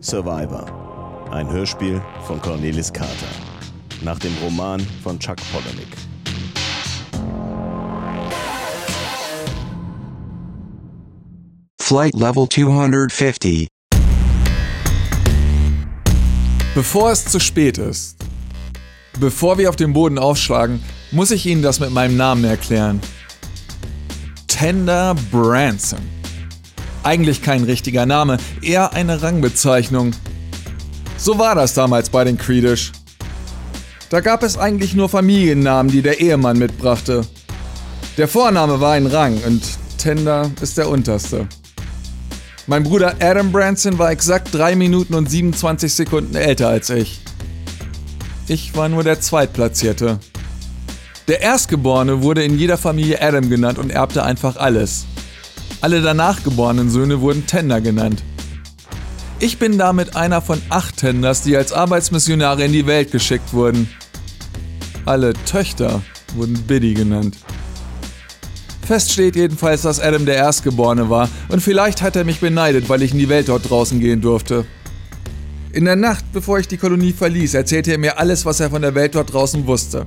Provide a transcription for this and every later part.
Survivor. Ein Hörspiel von Cornelis Carter. Nach dem Roman von Chuck Palahniuk. Flight Level 250. Bevor es zu spät ist, bevor wir auf dem Boden aufschlagen, muss ich Ihnen das mit meinem Namen erklären. Tender Branson. Eigentlich kein richtiger Name, eher eine Rangbezeichnung. So war das damals bei den Creedish. Da gab es eigentlich nur Familiennamen, die der Ehemann mitbrachte. Der Vorname war ein Rang und Tender ist der unterste. Mein Bruder Adam Branson war exakt 3 Minuten und 27 Sekunden älter als ich. Ich war nur der Zweitplatzierte. Der Erstgeborene wurde in jeder Familie Adam genannt und erbte einfach alles. Alle danach geborenen Söhne wurden Tender genannt. Ich bin damit einer von acht Tenders, die als Arbeitsmissionare in die Welt geschickt wurden. Alle Töchter wurden Biddy genannt. Fest steht jedenfalls, dass Adam der Erstgeborene war und vielleicht hat er mich beneidet, weil ich in die Welt dort draußen gehen durfte. In der Nacht, bevor ich die Kolonie verließ, erzählte er mir alles, was er von der Welt dort draußen wusste.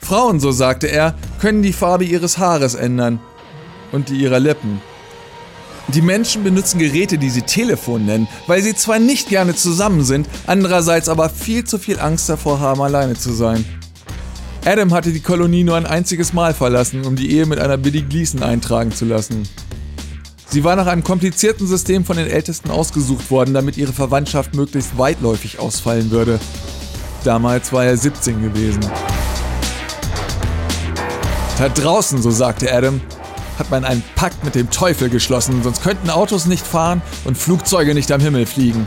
Frauen, so sagte er, können die Farbe ihres Haares ändern und die ihrer Lippen. Die Menschen benutzen Geräte, die sie Telefon nennen, weil sie zwar nicht gerne zusammen sind, andererseits aber viel zu viel Angst davor haben, alleine zu sein. Adam hatte die Kolonie nur ein einziges Mal verlassen, um die Ehe mit einer Biddy Gleason eintragen zu lassen. Sie war nach einem komplizierten System von den Ältesten ausgesucht worden, damit ihre Verwandtschaft möglichst weitläufig ausfallen würde. Damals war er 17 gewesen. Da draußen, so sagte Adam, hat man einen Pakt mit dem Teufel geschlossen, sonst könnten Autos nicht fahren und Flugzeuge nicht am Himmel fliegen.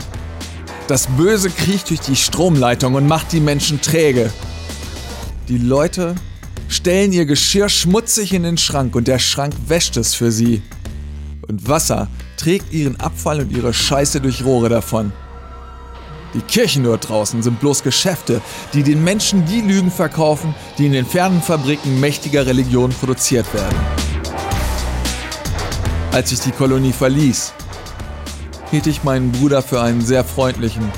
Das Böse kriecht durch die Stromleitung und macht die Menschen träge. Die Leute stellen ihr Geschirr schmutzig in den Schrank und der Schrank wäscht es für sie. Und Wasser trägt ihren Abfall und ihre Scheiße durch Rohre davon. Die Kirchen dort draußen sind bloß Geschäfte, die den Menschen die Lügen verkaufen, die in den fernen Fabriken mächtiger Religionen produziert werden. Als ich die Kolonie verließ, hielt ich meinen Bruder für einen sehr freundlichen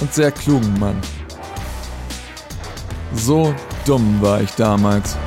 und sehr klugen Mann. So dumm war ich damals.